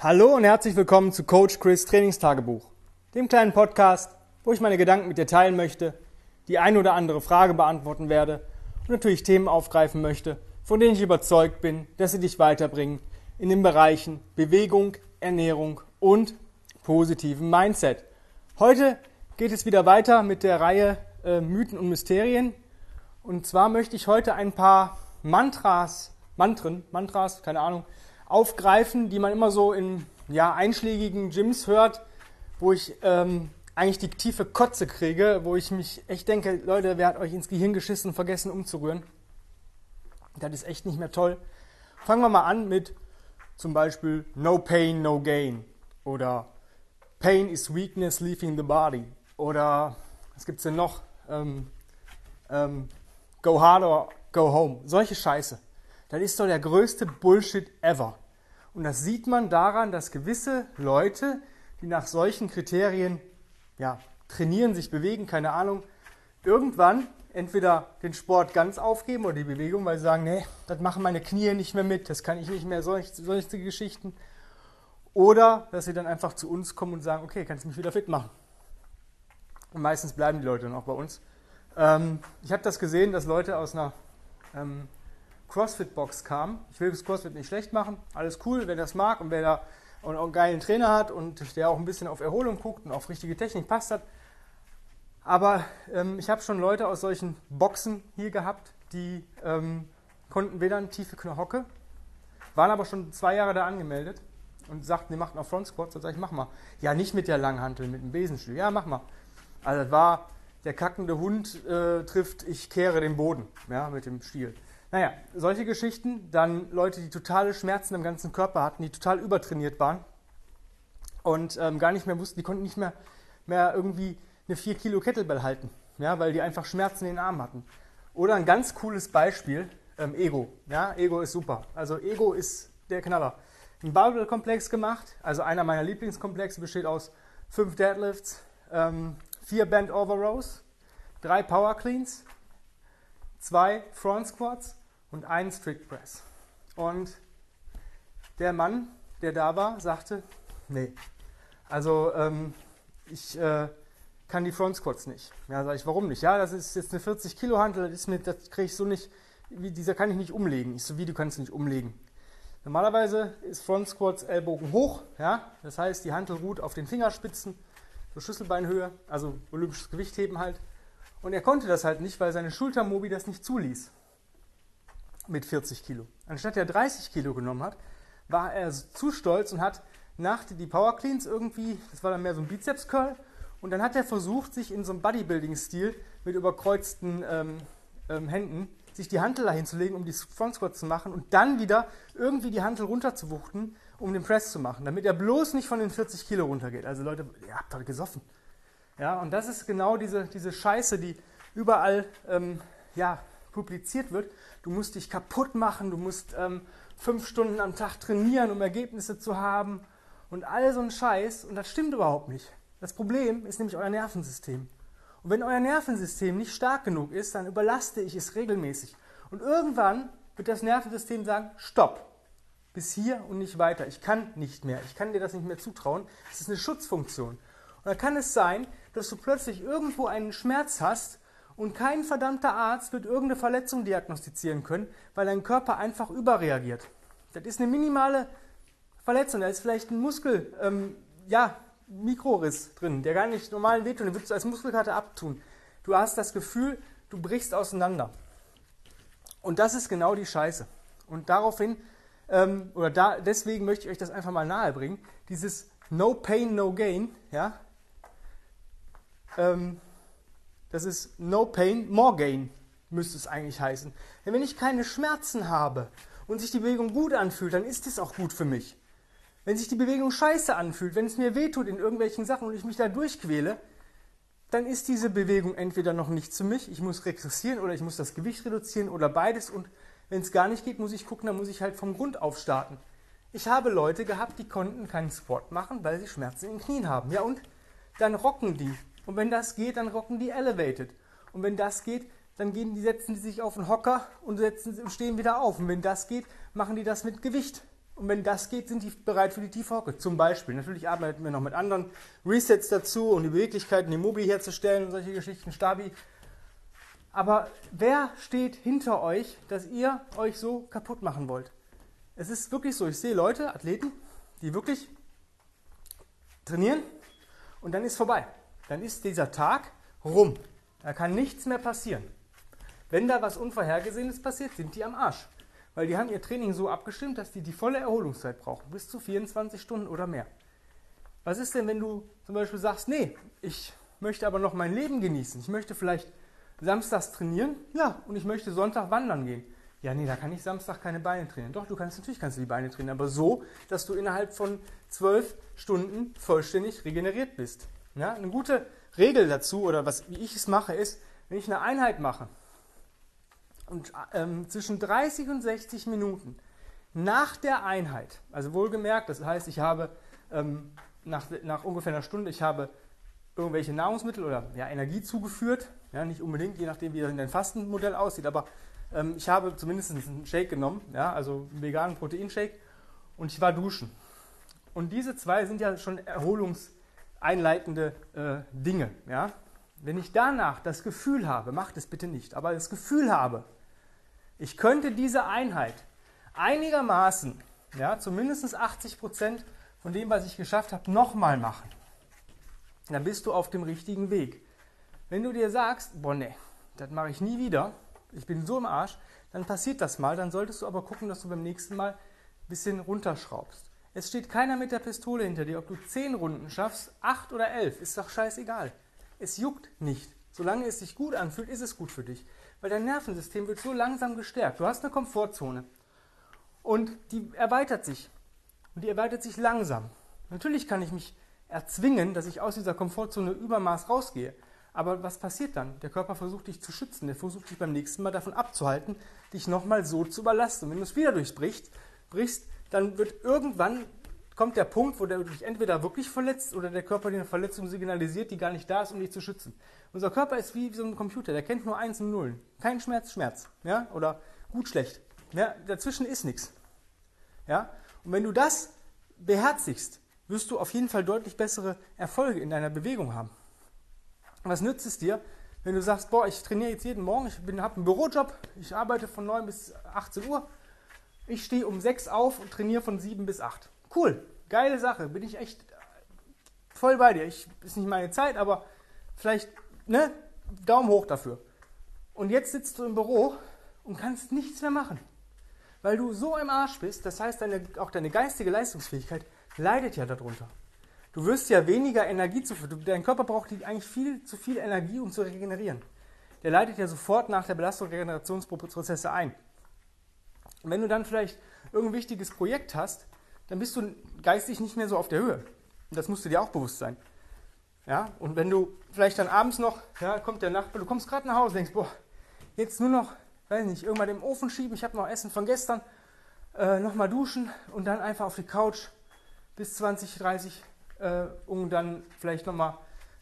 Hallo und herzlich willkommen zu Coach Chris Trainingstagebuch, dem kleinen Podcast, wo ich meine Gedanken mit dir teilen möchte, die ein oder andere Frage beantworten werde und natürlich Themen aufgreifen möchte, von denen ich überzeugt bin, dass sie dich weiterbringen in den Bereichen Bewegung, Ernährung und positiven Mindset. Heute geht es wieder weiter mit der Reihe äh, Mythen und Mysterien. Und zwar möchte ich heute ein paar Mantras, Mantren, Mantras, keine Ahnung, aufgreifen, die man immer so in ja, einschlägigen Gyms hört, wo ich ähm, eigentlich die tiefe Kotze kriege, wo ich mich echt denke, Leute, wer hat euch ins Gehirn geschissen und vergessen umzurühren? Das ist echt nicht mehr toll. Fangen wir mal an mit zum Beispiel No Pain, No Gain oder Pain is Weakness Leaving the Body oder was gibt es denn noch? Ähm, ähm, go hard or go home. Solche Scheiße. Das ist doch der größte Bullshit ever. Und das sieht man daran, dass gewisse Leute, die nach solchen Kriterien ja, trainieren, sich bewegen, keine Ahnung, irgendwann entweder den Sport ganz aufgeben oder die Bewegung, weil sie sagen, nee, das machen meine Knie nicht mehr mit, das kann ich nicht mehr, solche, solche Geschichten. Oder dass sie dann einfach zu uns kommen und sagen, okay, kannst du mich wieder fit machen. Und meistens bleiben die Leute dann auch bei uns. Ähm, ich habe das gesehen, dass Leute aus einer ähm, CrossFit-Box kam. Ich will das CrossFit nicht schlecht machen. Alles cool, wer das mag und wer da und einen geilen Trainer hat und der auch ein bisschen auf Erholung guckt und auf richtige Technik passt hat. Aber ähm, ich habe schon Leute aus solchen Boxen hier gehabt, die ähm, konnten weder eine tiefe Hocke, waren aber schon zwei Jahre da angemeldet und sagten, die machten auch Front Squats. Da sage ich, mach mal. Ja, nicht mit der Langhantel, mit dem Besenstuhl. Ja, mach mal. Also das war, der kackende Hund äh, trifft, ich kehre den Boden, ja, mit dem Stiel. Naja, solche Geschichten, dann Leute, die totale Schmerzen im ganzen Körper hatten, die total übertrainiert waren und ähm, gar nicht mehr wussten, die konnten nicht mehr, mehr irgendwie eine 4 Kilo Kettlebell halten, ja, weil die einfach Schmerzen in den Armen hatten. Oder ein ganz cooles Beispiel, ähm, Ego. Ja, Ego ist super. Also Ego ist der Knaller. Ein Barbell-Komplex gemacht, also einer meiner Lieblingskomplexe besteht aus fünf Deadlifts, ähm, vier Bend Over Rows, drei Power Cleans, zwei Front Squats und einen Strict Press. Und der Mann, der da war, sagte, nee, also ähm, ich äh, kann die Front Squats nicht. Ja, sage ich, warum nicht? Ja, das ist jetzt eine 40 Kilo Hantel, das, das kriege ich so nicht, wie, dieser kann ich nicht umlegen. Ich so, wie, du kannst nicht umlegen. Normalerweise ist Front Squats Ellbogen hoch, ja, das heißt, die Hantel ruht auf den Fingerspitzen, so Schlüsselbeinhöhe, also olympisches Gewichtheben halt. Und er konnte das halt nicht, weil seine Schultermobi das nicht zuließ mit 40 Kilo. Anstatt er 30 Kilo genommen hat, war er zu stolz und hat nach die Power Cleans irgendwie, das war dann mehr so ein Bizeps Curl, und dann hat er versucht, sich in so einem Bodybuilding-Stil mit überkreuzten ähm, ähm, Händen sich die Hantel dahin zu legen, um die Front Squat zu machen und dann wieder irgendwie die Hantel runterzuwuchten, um den Press zu machen, damit er bloß nicht von den 40 Kilo runtergeht. Also Leute, ihr habt doch gesoffen. Ja, und das ist genau diese, diese Scheiße, die überall ähm, ja, publiziert wird. Du musst dich kaputt machen, du musst ähm, fünf Stunden am Tag trainieren, um Ergebnisse zu haben und all so ein Scheiß. Und das stimmt überhaupt nicht. Das Problem ist nämlich euer Nervensystem. Und wenn euer Nervensystem nicht stark genug ist, dann überlaste ich es regelmäßig. Und irgendwann wird das Nervensystem sagen, stopp, bis hier und nicht weiter. Ich kann nicht mehr. Ich kann dir das nicht mehr zutrauen. Das ist eine Schutzfunktion. Und dann kann es sein, dass du plötzlich irgendwo einen Schmerz hast und kein verdammter Arzt wird irgendeine Verletzung diagnostizieren können, weil dein Körper einfach überreagiert. Das ist eine minimale Verletzung. Da ist vielleicht ein Muskel, ähm, ja, Mikroriss drin, der gar nicht normal wehtut. Den würdest du als Muskelkarte abtun. Du hast das Gefühl, du brichst auseinander. Und das ist genau die Scheiße. Und daraufhin, ähm, oder da, deswegen möchte ich euch das einfach mal nahebringen. Dieses No Pain, No Gain, ja, ähm, das ist No Pain, More Gain, müsste es eigentlich heißen. Denn wenn ich keine Schmerzen habe und sich die Bewegung gut anfühlt, dann ist es auch gut für mich. Wenn sich die Bewegung scheiße anfühlt, wenn es mir wehtut in irgendwelchen Sachen und ich mich da durchquäle, dann ist diese Bewegung entweder noch nicht für mich, ich muss regressieren oder ich muss das Gewicht reduzieren oder beides und wenn es gar nicht geht, muss ich gucken, dann muss ich halt vom Grund auf starten. Ich habe Leute gehabt, die konnten keinen Sport machen, weil sie Schmerzen in den Knien haben. Ja und? Dann rocken die und wenn das geht, dann rocken die elevated. Und wenn das geht, dann gehen die, setzen die sich auf den Hocker und setzen, stehen wieder auf. Und wenn das geht, machen die das mit Gewicht. Und wenn das geht, sind die bereit für die tiefe Hocke. Zum Beispiel. Natürlich arbeiten wir noch mit anderen Resets dazu, um die Beweglichkeiten, die Mobi herzustellen und solche Geschichten, Stabi. Aber wer steht hinter euch, dass ihr euch so kaputt machen wollt? Es ist wirklich so, ich sehe Leute, Athleten, die wirklich trainieren und dann ist vorbei. Dann ist dieser Tag rum. Da kann nichts mehr passieren. Wenn da was Unvorhergesehenes passiert, sind die am Arsch. Weil die haben ihr Training so abgestimmt, dass die die volle Erholungszeit brauchen, bis zu 24 Stunden oder mehr. Was ist denn, wenn du zum Beispiel sagst, nee, ich möchte aber noch mein Leben genießen. Ich möchte vielleicht samstags trainieren, ja, und ich möchte Sonntag wandern gehen. Ja, nee, da kann ich Samstag keine Beine trainieren. Doch, du kannst natürlich kannst du die Beine trainieren, aber so, dass du innerhalb von zwölf Stunden vollständig regeneriert bist. Ja, eine gute Regel dazu, oder was, wie ich es mache, ist, wenn ich eine Einheit mache und ähm, zwischen 30 und 60 Minuten nach der Einheit, also wohlgemerkt, das heißt, ich habe ähm, nach, nach ungefähr einer Stunde, ich habe irgendwelche Nahrungsmittel oder ja, Energie zugeführt, ja, nicht unbedingt, je nachdem, wie das in deinem Fastenmodell aussieht, aber ähm, ich habe zumindest einen Shake genommen, ja, also einen veganen Proteinshake und ich war duschen. Und diese zwei sind ja schon erholungseinleitende äh, Dinge. Ja? Wenn ich danach das Gefühl habe, macht es bitte nicht, aber das Gefühl habe, ich könnte diese Einheit einigermaßen, ja, zumindest 80 Prozent von dem, was ich geschafft habe, nochmal machen, dann bist du auf dem richtigen Weg. Wenn du dir sagst, boah, ne, das mache ich nie wieder, ich bin so im Arsch, dann passiert das mal, dann solltest du aber gucken, dass du beim nächsten Mal ein bisschen runterschraubst. Es steht keiner mit der Pistole hinter dir, ob du 10 Runden schaffst, 8 oder 11, ist doch scheißegal. Es juckt nicht. Solange es sich gut anfühlt, ist es gut für dich. Weil dein Nervensystem wird so langsam gestärkt. Du hast eine Komfortzone. Und die erweitert sich. Und die erweitert sich langsam. Natürlich kann ich mich erzwingen, dass ich aus dieser Komfortzone Übermaß rausgehe. Aber was passiert dann? Der Körper versucht dich zu schützen. Der versucht dich beim nächsten Mal davon abzuhalten, dich nochmal so zu überlasten. Und wenn du es wieder durchbrichst, brichst, dann wird irgendwann kommt der Punkt, wo du dich entweder wirklich verletzt oder der Körper dir eine Verletzung signalisiert, die gar nicht da ist, um dich zu schützen. Unser Körper ist wie so ein Computer, der kennt nur Eins und Nullen. Kein Schmerz, Schmerz. Ja? Oder gut, schlecht. Ja? Dazwischen ist nichts. Ja? Und wenn du das beherzigst, wirst du auf jeden Fall deutlich bessere Erfolge in deiner Bewegung haben. Was nützt es dir, wenn du sagst, boah, ich trainiere jetzt jeden Morgen, ich habe einen Bürojob, ich arbeite von 9 bis 18 Uhr, ich stehe um 6 auf und trainiere von 7 bis 8. Cool, geile Sache, bin ich echt voll bei dir. Ich, ist nicht meine Zeit, aber vielleicht, ne, Daumen hoch dafür. Und jetzt sitzt du im Büro und kannst nichts mehr machen. Weil du so im Arsch bist, das heißt, deine, auch deine geistige Leistungsfähigkeit leidet ja darunter. Du wirst ja weniger Energie zuführen. Dein Körper braucht eigentlich viel zu viel Energie, um zu regenerieren. Der leitet ja sofort nach der Belastung Regenerationsprozesse ein. Und wenn du dann vielleicht irgendein wichtiges Projekt hast, dann bist du geistig nicht mehr so auf der Höhe. Und das musst du dir auch bewusst sein. Ja, und wenn du vielleicht dann abends noch, ja, kommt der Nachbar, du kommst gerade nach Hause, denkst, boah, jetzt nur noch, weiß nicht, irgendwann im Ofen schieben, ich habe noch Essen von gestern, äh, nochmal duschen und dann einfach auf die Couch bis 20, 30 äh, um dann vielleicht nochmal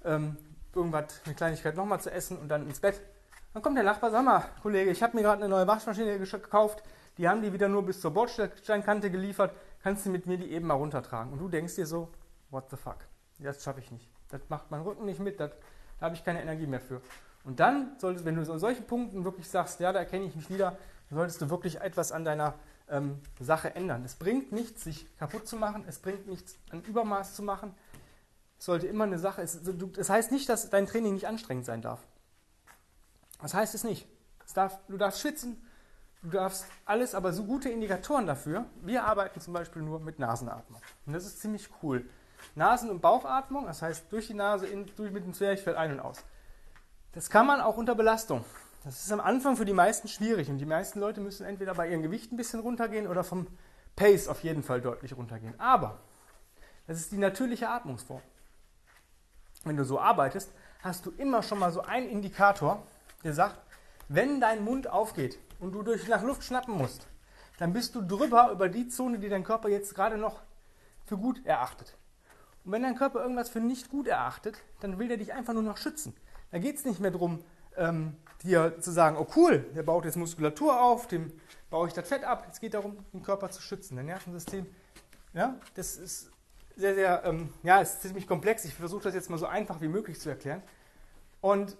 ähm, irgendwas, eine Kleinigkeit nochmal zu essen und dann ins Bett. Dann kommt der Nachbar, sag mal, Kollege, ich habe mir gerade eine neue Waschmaschine gekauft, die haben die wieder nur bis zur Bordsteinkante geliefert, kannst du mit mir die eben mal runtertragen? Und du denkst dir so, what the fuck, das schaffe ich nicht. Das macht mein Rücken nicht mit, das, da habe ich keine Energie mehr für. Und dann solltest, wenn du an solchen Punkten wirklich sagst, ja, da erkenne ich mich wieder, solltest du wirklich etwas an deiner ähm, Sache ändern. Es bringt nichts, sich kaputt zu machen, es bringt nichts, ein Übermaß zu machen. Es sollte immer eine Sache, es, das heißt nicht, dass dein Training nicht anstrengend sein darf. Das heißt es nicht. Es darf, du darfst schwitzen, du darfst alles, aber so gute Indikatoren dafür. Wir arbeiten zum Beispiel nur mit Nasenatmung. Und das ist ziemlich cool. Nasen- und Bauchatmung, das heißt durch die Nase, in, durch, mit dem Zwerchfell ein und aus. Das kann man auch unter Belastung. Das ist am Anfang für die meisten schwierig und die meisten Leute müssen entweder bei ihrem Gewicht ein bisschen runtergehen oder vom Pace auf jeden Fall deutlich runtergehen. Aber das ist die natürliche Atmungsform. Wenn du so arbeitest, hast du immer schon mal so einen Indikator, der sagt, wenn dein Mund aufgeht und du durch nach Luft schnappen musst, dann bist du drüber über die Zone, die dein Körper jetzt gerade noch für gut erachtet. Und wenn dein Körper irgendwas für nicht gut erachtet, dann will er dich einfach nur noch schützen. Da geht es nicht mehr darum, ähm, dir zu sagen, oh cool, der baut jetzt Muskulatur auf, dem baue ich das Fett ab. Es geht darum, den Körper zu schützen, dein Nervensystem. Ja, das ist sehr, sehr, ähm, ja, ist ziemlich komplex. Ich versuche das jetzt mal so einfach wie möglich zu erklären. Und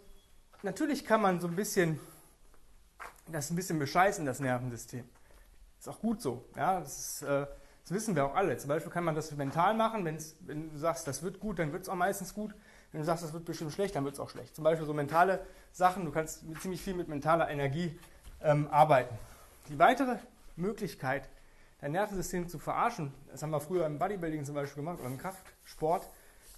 natürlich kann man so ein bisschen das ein bisschen bescheißen, das Nervensystem. Ist auch gut so. Ja, das, ist, äh, das wissen wir auch alle. Zum Beispiel kann man das mental machen. Wenn du sagst, das wird gut, dann wird es auch meistens gut. Wenn du sagst, das wird bestimmt schlecht, dann wird es auch schlecht. Zum Beispiel so mentale Sachen. Du kannst ziemlich viel mit mentaler Energie ähm, arbeiten. Die weitere Möglichkeit, dein Nervensystem zu verarschen, das haben wir früher im Bodybuilding zum Beispiel gemacht oder im Kraftsport,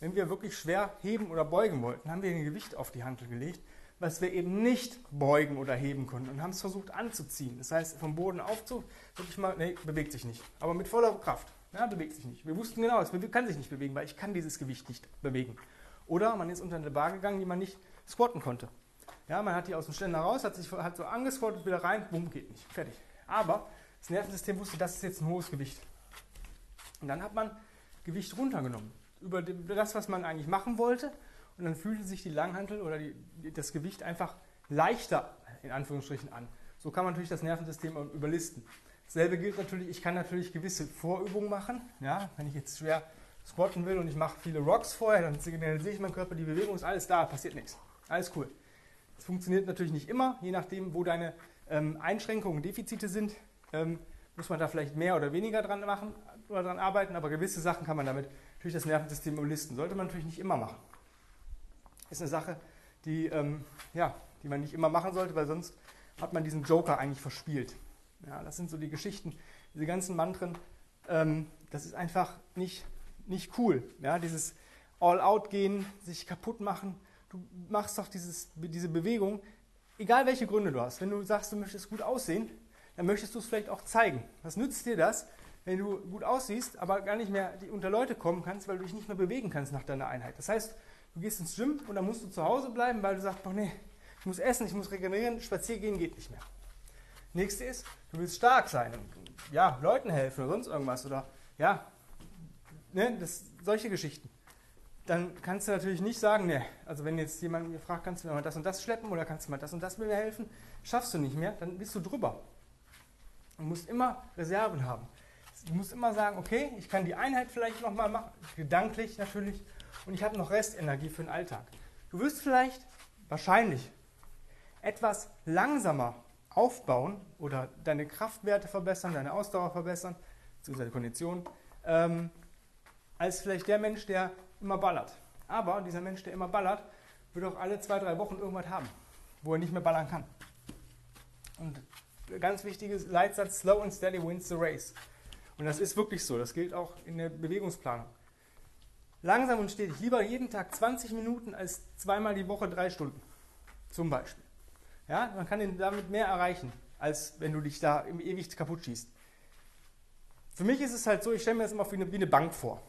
wenn wir wirklich schwer heben oder beugen wollten, haben wir ein Gewicht auf die Hantel gelegt was wir eben nicht beugen oder heben konnten und haben es versucht anzuziehen. Das heißt, vom Boden aufzu, wirklich mal, nee, bewegt sich nicht. Aber mit voller Kraft. Ja, bewegt sich nicht. Wir wussten genau, es kann sich nicht bewegen, weil ich kann dieses Gewicht nicht bewegen. Oder man ist unter eine Bar gegangen, die man nicht squatten konnte. Ja, man hat die aus dem Ständer raus, hat sich hat so angesquattet, wieder rein, bumm, geht nicht. Fertig. Aber das Nervensystem wusste, das ist jetzt ein hohes Gewicht. Und dann hat man Gewicht runtergenommen. Über das, was man eigentlich machen wollte, und dann fühlte sich die Langhantel oder die, das Gewicht einfach leichter in Anführungsstrichen an. So kann man natürlich das Nervensystem überlisten. Dasselbe gilt natürlich, ich kann natürlich gewisse Vorübungen machen. Ja, wenn ich jetzt schwer squatten will und ich mache viele Rocks vorher, dann signalisiere ich meinem Körper, die Bewegung ist alles da, passiert nichts. Alles cool. Das funktioniert natürlich nicht immer, je nachdem, wo deine ähm, Einschränkungen, Defizite sind, ähm, muss man da vielleicht mehr oder weniger dran machen oder dran arbeiten, aber gewisse Sachen kann man damit natürlich das Nervensystem überlisten. Sollte man natürlich nicht immer machen ist eine Sache, die, ähm, ja, die man nicht immer machen sollte, weil sonst hat man diesen Joker eigentlich verspielt. Ja, das sind so die Geschichten, diese ganzen Mantren. Ähm, das ist einfach nicht, nicht cool. Ja, dieses All-Out-Gehen, sich kaputt machen. Du machst doch dieses, diese Bewegung, egal welche Gründe du hast. Wenn du sagst, du möchtest gut aussehen, dann möchtest du es vielleicht auch zeigen. Was nützt dir das, wenn du gut aussiehst, aber gar nicht mehr unter Leute kommen kannst, weil du dich nicht mehr bewegen kannst nach deiner Einheit? Das heißt, Du gehst ins Gym und dann musst du zu Hause bleiben, weil du sagst, boah, nee, ich muss essen, ich muss regenerieren, spazieren gehen geht nicht mehr. Nächste ist, du willst stark sein und ja, Leuten helfen oder sonst irgendwas oder ja, ne, das, solche Geschichten. Dann kannst du natürlich nicht sagen, ne, also wenn jetzt jemand mir fragt, kannst du mir mal das und das schleppen oder kannst du mal das und das mir helfen, schaffst du nicht mehr, dann bist du drüber. Du musst immer Reserven haben. Du musst immer sagen, okay, ich kann die Einheit vielleicht nochmal machen, gedanklich natürlich, und ich habe noch Restenergie für den Alltag. Du wirst vielleicht, wahrscheinlich, etwas langsamer aufbauen oder deine Kraftwerte verbessern, deine Ausdauer verbessern, beziehungsweise Kondition, ähm, als vielleicht der Mensch, der immer ballert. Aber dieser Mensch, der immer ballert, wird auch alle zwei, drei Wochen irgendwas haben, wo er nicht mehr ballern kann. Und ganz wichtiges Leitsatz, slow and steady wins the race. Und das ist wirklich so, das gilt auch in der Bewegungsplanung. Langsam und stetig. Lieber jeden Tag 20 Minuten als zweimal die Woche drei Stunden. Zum Beispiel. Ja, man kann damit mehr erreichen, als wenn du dich da ewig kaputt schießt. Für mich ist es halt so, ich stelle mir das immer wie eine, wie eine Bank vor.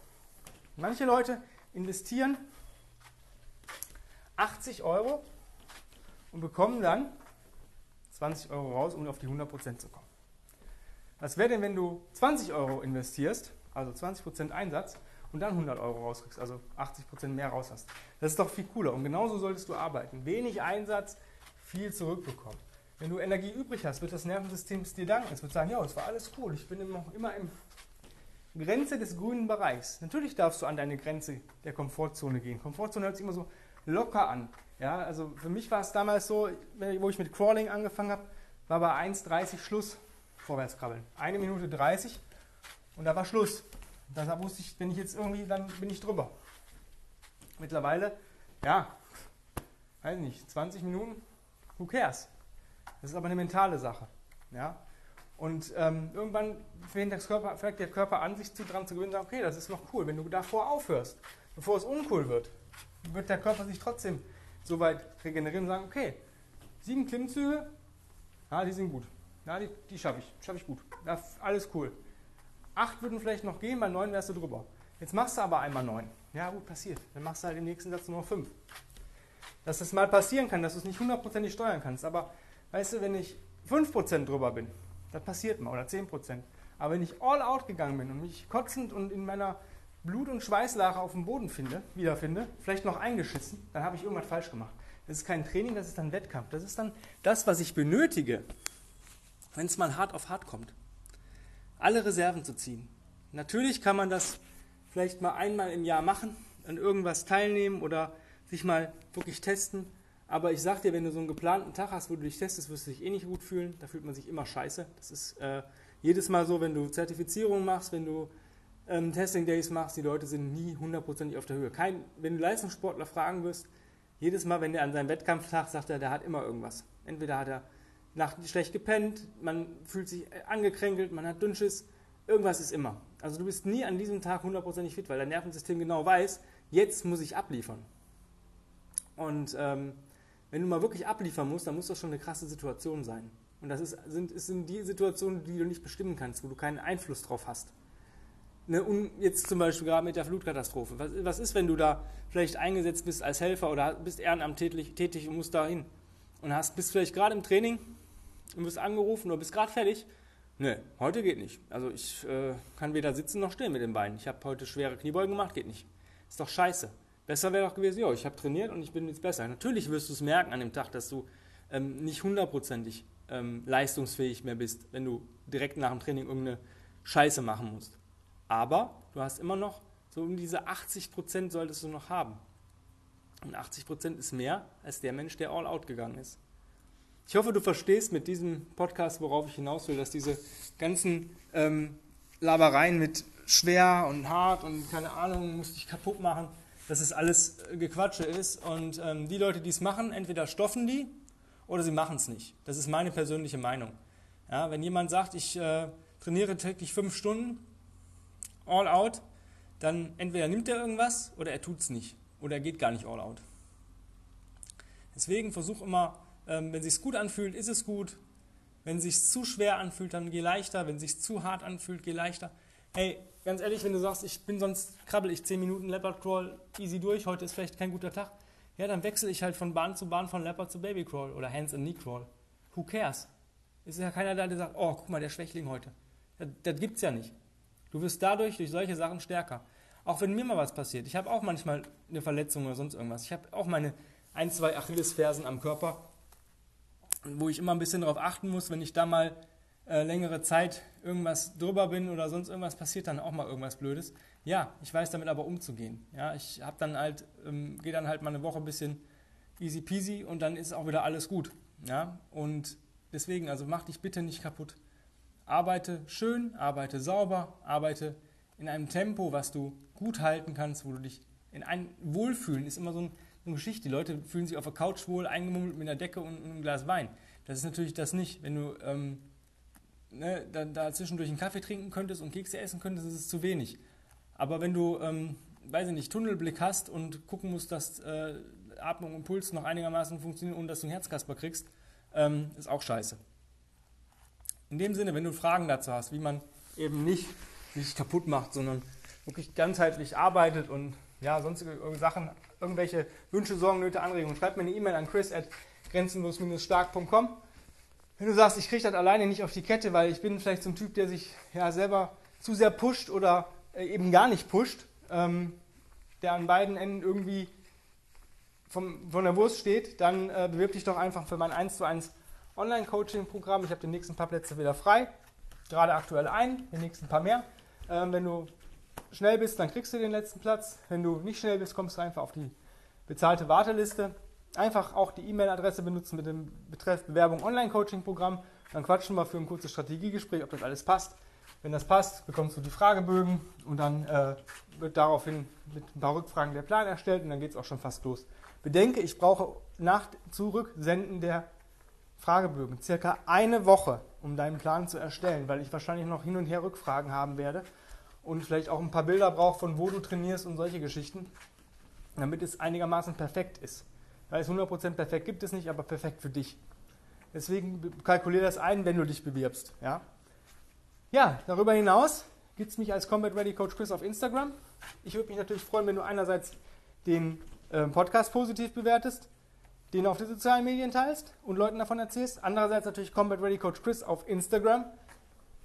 Manche Leute investieren 80 Euro und bekommen dann 20 Euro raus, um auf die 100% zu kommen. Was wäre denn, wenn du 20 Euro investierst, also 20% Einsatz, und dann 100 Euro rauskriegst, also 80 Prozent mehr raus hast. Das ist doch viel cooler. Und genauso solltest du arbeiten. Wenig Einsatz, viel zurückbekommen. Wenn du Energie übrig hast, wird das Nervensystem es dir danken. Es wird sagen, ja, es war alles cool. Ich bin immer, immer im Grenze des grünen Bereichs. Natürlich darfst du an deine Grenze der Komfortzone gehen. Komfortzone hört sich immer so locker an. Ja, also für mich war es damals so, wo ich mit Crawling angefangen habe, war bei 1,30 Schluss vorwärts krabbeln. Eine Minute 30 und da war Schluss. Da wusste ich, wenn ich jetzt irgendwie, dann bin ich drüber. Mittlerweile, ja, weiß nicht, 20 Minuten, who cares? Das ist aber eine mentale Sache. Ja? Und ähm, irgendwann fängt, der Körper, fängt der Körper an, sich zu, dran zu gewöhnen und sagt, okay, das ist noch cool. Wenn du davor aufhörst, bevor es uncool wird, wird der Körper sich trotzdem so weit regenerieren und sagen, okay, sieben Klimmzüge, ja, die sind gut. Ja, die, die schaffe ich, schaffe ich gut. Ja, alles cool. Acht würden vielleicht noch gehen, bei neun wärst du drüber. Jetzt machst du aber einmal neun. Ja, gut, passiert. Dann machst du halt im nächsten Satz nur noch fünf. Dass das mal passieren kann, dass du es nicht hundertprozentig steuern kannst. Aber weißt du, wenn ich 5% drüber bin, das passiert mal, oder 10%. Aber wenn ich all out gegangen bin und mich kotzend und in meiner Blut- und Schweißlache auf dem Boden finde, wiederfinde, vielleicht noch eingeschissen, dann habe ich irgendwas falsch gemacht. Das ist kein Training, das ist dann Wettkampf. Das ist dann das, was ich benötige, wenn es mal hart auf hart kommt. Alle Reserven zu ziehen. Natürlich kann man das vielleicht mal einmal im Jahr machen, an irgendwas teilnehmen oder sich mal wirklich testen. Aber ich sag dir, wenn du so einen geplanten Tag hast, wo du dich testest, wirst du dich eh nicht gut fühlen. Da fühlt man sich immer scheiße. Das ist äh, jedes Mal so, wenn du Zertifizierung machst, wenn du ähm, Testing Days machst, die Leute sind nie hundertprozentig auf der Höhe. Kein, wenn du Leistungssportler fragen wirst, jedes Mal, wenn der an seinem Wettkampftag sagt, er, der hat immer irgendwas. Entweder hat er nachts schlecht gepennt, man fühlt sich angekränkelt, man hat Dünnschiss, irgendwas ist immer. Also du bist nie an diesem Tag hundertprozentig fit, weil dein Nervensystem genau weiß, jetzt muss ich abliefern. Und ähm, wenn du mal wirklich abliefern musst, dann muss das schon eine krasse Situation sein. Und das ist, sind, sind die Situationen, die du nicht bestimmen kannst, wo du keinen Einfluss drauf hast. Ne, jetzt zum Beispiel gerade mit der Flutkatastrophe. Was, was, ist, wenn du da vielleicht eingesetzt bist als Helfer oder bist ehrenamtlich tätig und musst da hin und hast, bist vielleicht gerade im Training und wirst angerufen oder bist gerade fertig? Ne, heute geht nicht. Also ich äh, kann weder sitzen noch stehen mit den Beinen. Ich habe heute schwere Kniebeugen gemacht, geht nicht. Ist doch scheiße. Besser wäre doch gewesen, ja, ich habe trainiert und ich bin jetzt besser. Natürlich wirst du es merken an dem Tag, dass du ähm, nicht hundertprozentig ähm, leistungsfähig mehr bist, wenn du direkt nach dem Training irgendeine Scheiße machen musst. Aber du hast immer noch so um diese 80 Prozent solltest du noch haben. Und 80 Prozent ist mehr als der Mensch, der all out gegangen ist. Ich hoffe, du verstehst mit diesem Podcast, worauf ich hinaus will, dass diese ganzen ähm, Labereien mit schwer und hart und keine Ahnung, musst dich kaputt machen, dass es alles äh, Gequatsche ist. Und ähm, die Leute, die es machen, entweder stoffen die oder sie machen es nicht. Das ist meine persönliche Meinung. Ja, wenn jemand sagt, ich äh, trainiere täglich fünf Stunden, all out, dann entweder nimmt er irgendwas oder er tut es nicht. Oder er geht gar nicht all out. Deswegen versuch immer, ähm, wenn es sich gut anfühlt, ist es gut. Wenn es sich zu schwer anfühlt, dann geh leichter. Wenn es sich zu hart anfühlt, geh leichter. Hey, ganz ehrlich, wenn du sagst, ich bin sonst krabbel ich 10 Minuten Leopard Crawl easy durch, heute ist vielleicht kein guter Tag, ja, dann wechsle ich halt von Bahn zu Bahn, von Leopard zu Baby Crawl oder Hands and Knee Crawl. Who cares? Ist ja keiner da, der sagt, oh, guck mal, der Schwächling heute. Das, das gibt's ja nicht. Du wirst dadurch, durch solche Sachen stärker. Auch wenn mir mal was passiert. Ich habe auch manchmal eine Verletzung oder sonst irgendwas. Ich habe auch meine ein, zwei Achillesfersen am Körper, wo ich immer ein bisschen darauf achten muss, wenn ich da mal äh, längere Zeit irgendwas drüber bin oder sonst irgendwas passiert, dann auch mal irgendwas Blödes. Ja, ich weiß damit aber umzugehen. Ja, ich habe dann halt, ähm, gehe dann halt mal eine Woche ein bisschen easy peasy und dann ist auch wieder alles gut. Ja, und deswegen, also mach dich bitte nicht kaputt. Arbeite schön, arbeite sauber, arbeite in einem Tempo, was du gut halten kannst, wo du dich in ein Wohlfühlen ist immer so, ein, eine Geschichte. Die Leute fühlen sich auf der Couch wohl, eingemummelt mit einer Decke und einem Glas Wein. Das ist natürlich das nicht. Wenn du ähm, ne, da, da, zwischendurch einen Kaffee trinken könntest und Kekse essen könntest, ist es zu wenig. Aber wenn du, ähm, weiß ich nicht, Tunnelblick hast und gucken musst, dass äh, Atmung und Puls noch einigermaßen funktionieren, ohne dass du einen Herzkasper kriegst, ähm, ist auch scheiße. In dem Sinne, wenn du Fragen dazu hast, wie man eben nicht sich kaputt macht, sondern wirklich ganzheitlich arbeitet und ja, sonstige Sachen, irgendwelche Wünsche, Sorgen, Nöte, Anregungen, schreib mir eine E-Mail an chris at grenzenlos-stark.com. Wenn du sagst, ich kriege das alleine nicht auf die Kette, weil ich bin vielleicht so ein Typ, der sich ja selber zu sehr pusht oder äh, eben gar nicht pusht, ähm, der an beiden Enden irgendwie vom, von der Wurst steht, dann äh, bewirb dich doch einfach für mein 1 zu 1 Online-Coaching-Programm. Ich habe die nächsten paar Plätze wieder frei. Gerade aktuell ein, die nächsten paar mehr. Ähm, wenn du schnell bist, dann kriegst du den letzten Platz. Wenn du nicht schnell bist, kommst du einfach auf die bezahlte Warteliste. Einfach auch die E-Mail-Adresse benutzen mit dem Betreff Bewerbung Online-Coaching-Programm. Dann quatschen wir für ein kurzes Strategiegespräch, ob das alles passt. Wenn das passt, bekommst du die Fragebögen und dann äh, wird daraufhin mit ein paar Rückfragen der Plan erstellt und dann geht es auch schon fast los. Bedenke, ich brauche nach Zurücksenden der Fragebögen circa eine Woche, um deinen Plan zu erstellen, weil ich wahrscheinlich noch hin und her Rückfragen haben werde und vielleicht auch ein paar Bilder brauche, von wo du trainierst und solche Geschichten, damit es einigermaßen perfekt ist. Weil es 100% perfekt gibt es nicht, aber perfekt für dich. Deswegen kalkuliere das ein, wenn du dich bewirbst. Ja, ja darüber hinaus gibt es mich als Combat Ready Coach Chris auf Instagram. Ich würde mich natürlich freuen, wenn du einerseits den äh, Podcast positiv bewertest, den auf den sozialen Medien teilst und Leuten davon erzählst. Andererseits natürlich Combat Ready Coach Chris auf Instagram.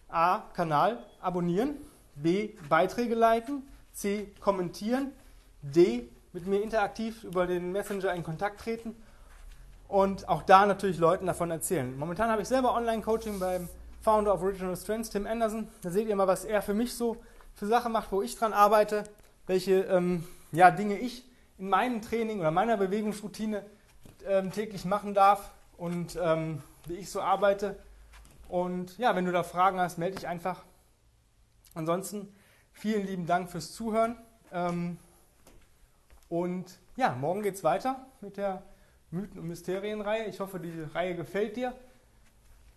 A. Kanal abonnieren. B. Beiträge liken. C. Kommentieren. D. Mit mir interaktiv über den Messenger in Kontakt treten. und auch da natürlich Leuten davon erzählen. Momentan habe ich selber Online-Coaching beim Founder of Original Strengths, Tim Anderson. Da seht ihr mal, was er für mich so für Sachen macht, wo ich dran arbeite, welche ähm, ja, Dinge ich in meinem Training oder meiner Bewegungsroutine ähm, täglich machen darf und ähm, wie ich so arbeite. Und ja, wenn du da Fragen hast, melde dich einfach. Ansonsten vielen lieben Dank fürs Zuhören. Ähm, und ja, morgen geht es weiter mit der Mythen- und Mysterienreihe. Ich hoffe, die Reihe gefällt dir.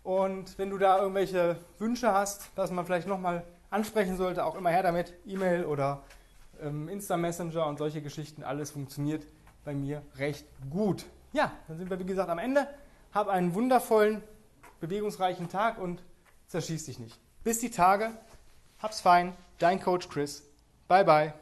Und wenn du da irgendwelche Wünsche hast, dass man vielleicht nochmal ansprechen sollte, auch immer her damit. E-Mail oder ähm, Insta-Messenger und solche Geschichten, alles funktioniert bei mir recht gut. Ja, dann sind wir wie gesagt am Ende. Hab einen wundervollen, bewegungsreichen Tag und zerschieß dich nicht. Bis die Tage. Hab's fein. Dein Coach Chris. Bye bye.